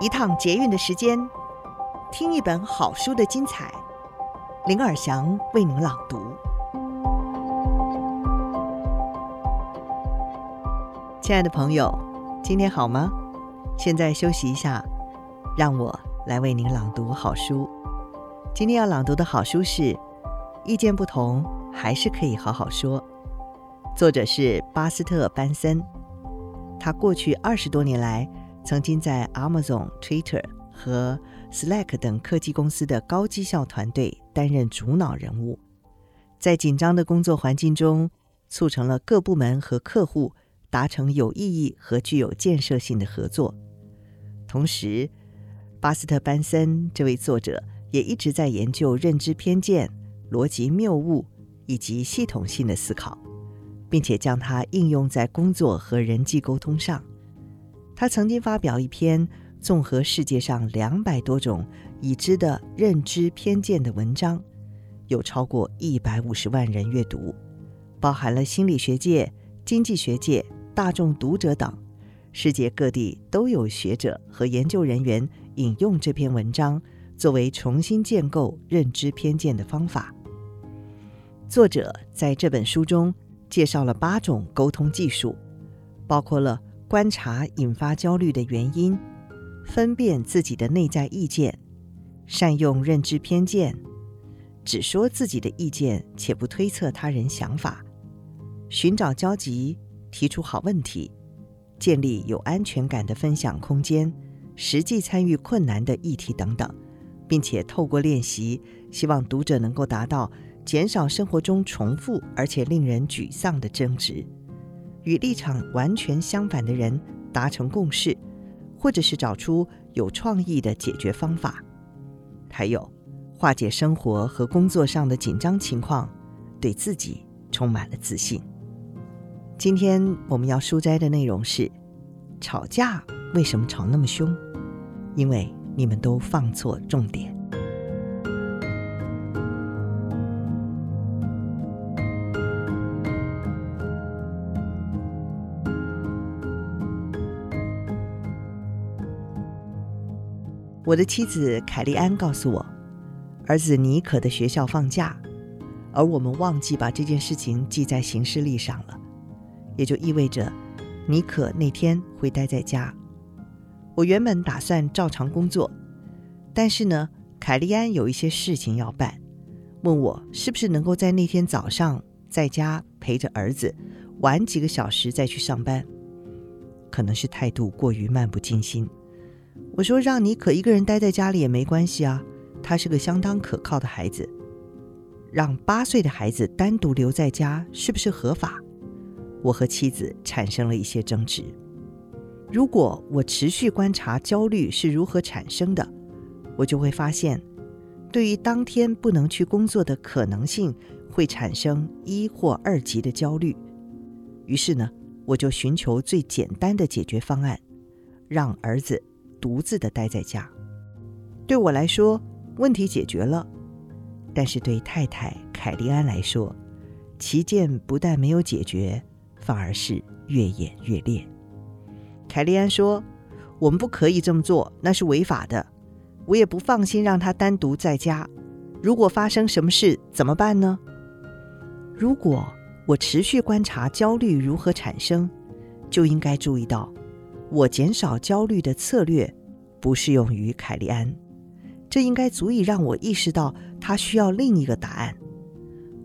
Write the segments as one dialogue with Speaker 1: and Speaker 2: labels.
Speaker 1: 一趟捷运的时间，听一本好书的精彩。林尔祥为您朗读。亲爱的朋友，今天好吗？现在休息一下，让我来为您朗读好书。今天要朗读的好书是《意见不同还是可以好好说》，作者是巴斯特·班森。他过去二十多年来，曾经在 Amazon、Twitter 和 Slack 等科技公司的高绩效团队担任主脑人物，在紧张的工作环境中，促成了各部门和客户达成有意义和具有建设性的合作。同时，巴斯特·班森这位作者也一直在研究认知偏见、逻辑谬误以及系统性的思考，并且将它应用在工作和人际沟通上。他曾经发表一篇综合世界上两百多种已知的认知偏见的文章，有超过一百五十万人阅读，包含了心理学界、经济学界、大众读者等，世界各地都有学者和研究人员引用这篇文章作为重新建构认知偏见的方法。作者在这本书中介绍了八种沟通技术，包括了。观察引发焦虑的原因，分辨自己的内在意见，善用认知偏见，只说自己的意见且不推测他人想法，寻找交集，提出好问题，建立有安全感的分享空间，实际参与困难的议题等等，并且透过练习，希望读者能够达到减少生活中重复而且令人沮丧的争执。与立场完全相反的人达成共识，或者是找出有创意的解决方法，还有化解生活和工作上的紧张情况，对自己充满了自信。今天我们要书摘的内容是：吵架为什么吵那么凶？因为你们都放错重点。我的妻子凯莉安告诉我，儿子尼可的学校放假，而我们忘记把这件事情记在行事历上了，也就意味着尼可那天会待在家。我原本打算照常工作，但是呢，凯莉安有一些事情要办，问我是不是能够在那天早上在家陪着儿子，晚几个小时再去上班，可能是态度过于漫不经心。我说：“让尼可一个人待在家里也没关系啊，他是个相当可靠的孩子。让八岁的孩子单独留在家是不是合法？”我和妻子产生了一些争执。如果我持续观察焦虑是如何产生的，我就会发现，对于当天不能去工作的可能性，会产生一或二级的焦虑。于是呢，我就寻求最简单的解决方案，让儿子。独自的待在家，对我来说问题解决了，但是对太太凯莉安来说，旗舰不但没有解决，反而是越演越烈。凯莉安说：“我们不可以这么做，那是违法的。我也不放心让他单独在家。如果发生什么事怎么办呢？如果我持续观察焦虑如何产生，就应该注意到。”我减少焦虑的策略不适用于凯利安，这应该足以让我意识到他需要另一个答案。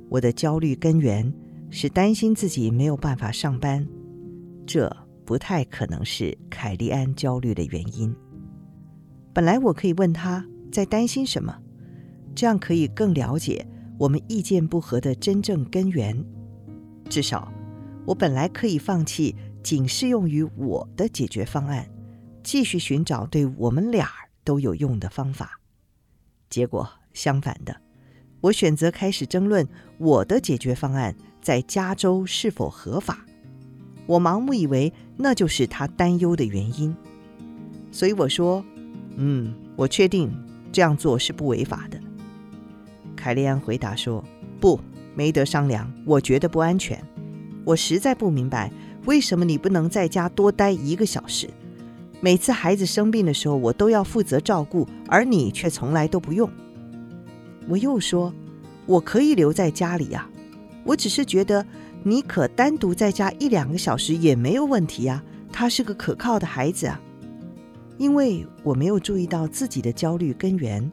Speaker 1: 我的焦虑根源是担心自己没有办法上班，这不太可能是凯利安焦虑的原因。本来我可以问他在担心什么，这样可以更了解我们意见不合的真正根源。至少，我本来可以放弃。仅适用于我的解决方案，继续寻找对我们俩都有用的方法。结果相反的，我选择开始争论我的解决方案在加州是否合法。我盲目以为那就是他担忧的原因，所以我说：“嗯，我确定这样做是不违法的。”凯利安回答说：“不，没得商量，我觉得不安全。我实在不明白。”为什么你不能在家多待一个小时？每次孩子生病的时候，我都要负责照顾，而你却从来都不用。我又说，我可以留在家里呀，我只是觉得你可单独在家一两个小时也没有问题呀，他是个可靠的孩子啊。因为我没有注意到自己的焦虑根源，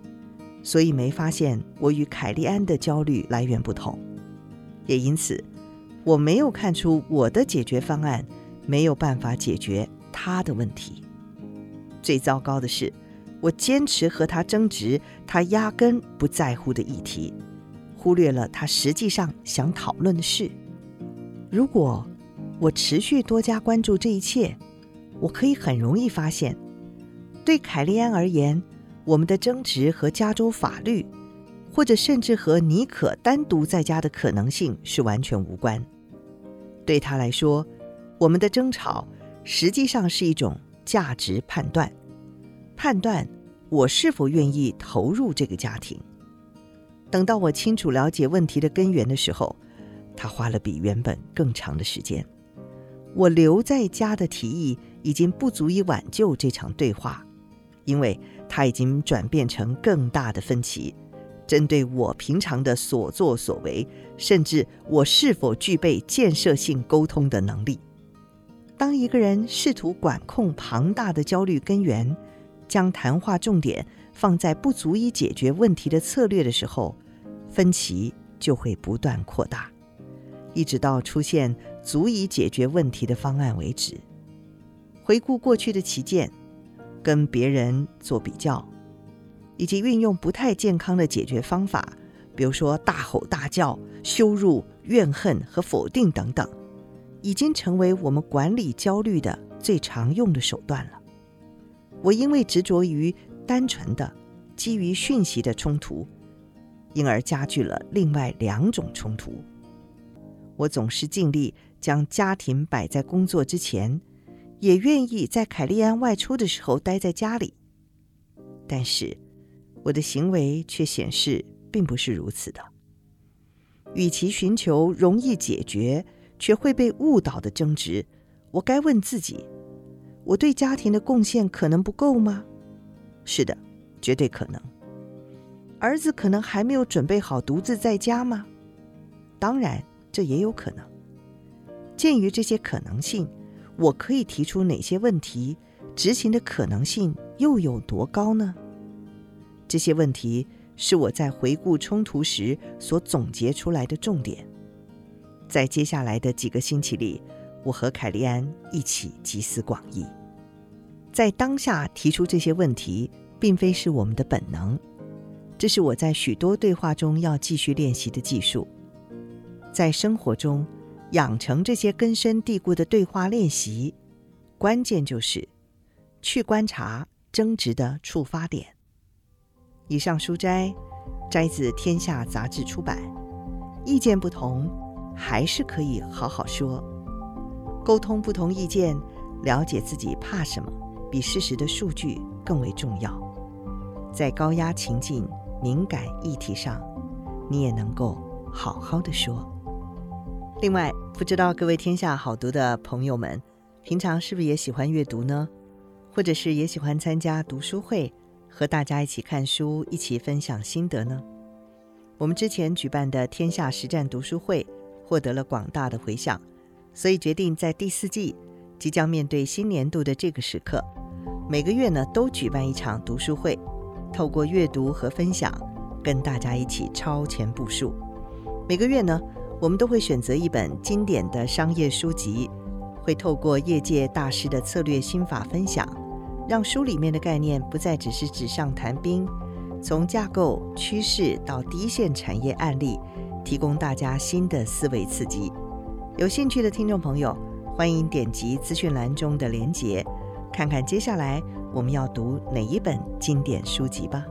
Speaker 1: 所以没发现我与凯利安的焦虑来源不同，也因此我没有看出我的解决方案没有办法解决他的问题。最糟糕的是，我坚持和他争执他压根不在乎的议题，忽略了他实际上想讨论的事。如果我持续多加关注这一切，我可以很容易发现。对凯利安而言，我们的争执和加州法律，或者甚至和妮可单独在家的可能性是完全无关。对他来说，我们的争吵实际上是一种价值判断，判断我是否愿意投入这个家庭。等到我清楚了解问题的根源的时候，他花了比原本更长的时间。我留在家的提议已经不足以挽救这场对话。因为他已经转变成更大的分歧，针对我平常的所作所为，甚至我是否具备建设性沟通的能力。当一个人试图管控庞大的焦虑根源，将谈话重点放在不足以解决问题的策略的时候，分歧就会不断扩大，一直到出现足以解决问题的方案为止。回顾过去的起见。跟别人做比较，以及运用不太健康的解决方法，比如说大吼大叫、羞辱、怨恨和否定等等，已经成为我们管理焦虑的最常用的手段了。我因为执着于单纯的基于讯息的冲突，因而加剧了另外两种冲突。我总是尽力将家庭摆在工作之前。也愿意在凯利安外出的时候待在家里，但是我的行为却显示并不是如此的。与其寻求容易解决却会被误导的争执，我该问自己：我对家庭的贡献可能不够吗？是的，绝对可能。儿子可能还没有准备好独自在家吗？当然，这也有可能。鉴于这些可能性。我可以提出哪些问题？执行的可能性又有多高呢？这些问题是我在回顾冲突时所总结出来的重点。在接下来的几个星期里，我和凯利安一起集思广益。在当下提出这些问题，并非是我们的本能，这是我在许多对话中要继续练习的技术。在生活中。养成这些根深蒂固的对话练习，关键就是去观察争执的触发点。以上书摘摘自《天下》杂志出版。意见不同，还是可以好好说。沟通不同意见，了解自己怕什么，比事实的数据更为重要。在高压情境、敏感议题上，你也能够好好的说。另外，不知道各位天下好读的朋友们，平常是不是也喜欢阅读呢？或者是也喜欢参加读书会，和大家一起看书，一起分享心得呢？我们之前举办的天下实战读书会获得了广大的回响，所以决定在第四季即将面对新年度的这个时刻，每个月呢都举办一场读书会，透过阅读和分享，跟大家一起超前部署。每个月呢。我们都会选择一本经典的商业书籍，会透过业界大师的策略心法分享，让书里面的概念不再只是纸上谈兵，从架构、趋势到第一线产业案例，提供大家新的思维刺激。有兴趣的听众朋友，欢迎点击资讯栏中的连结，看看接下来我们要读哪一本经典书籍吧。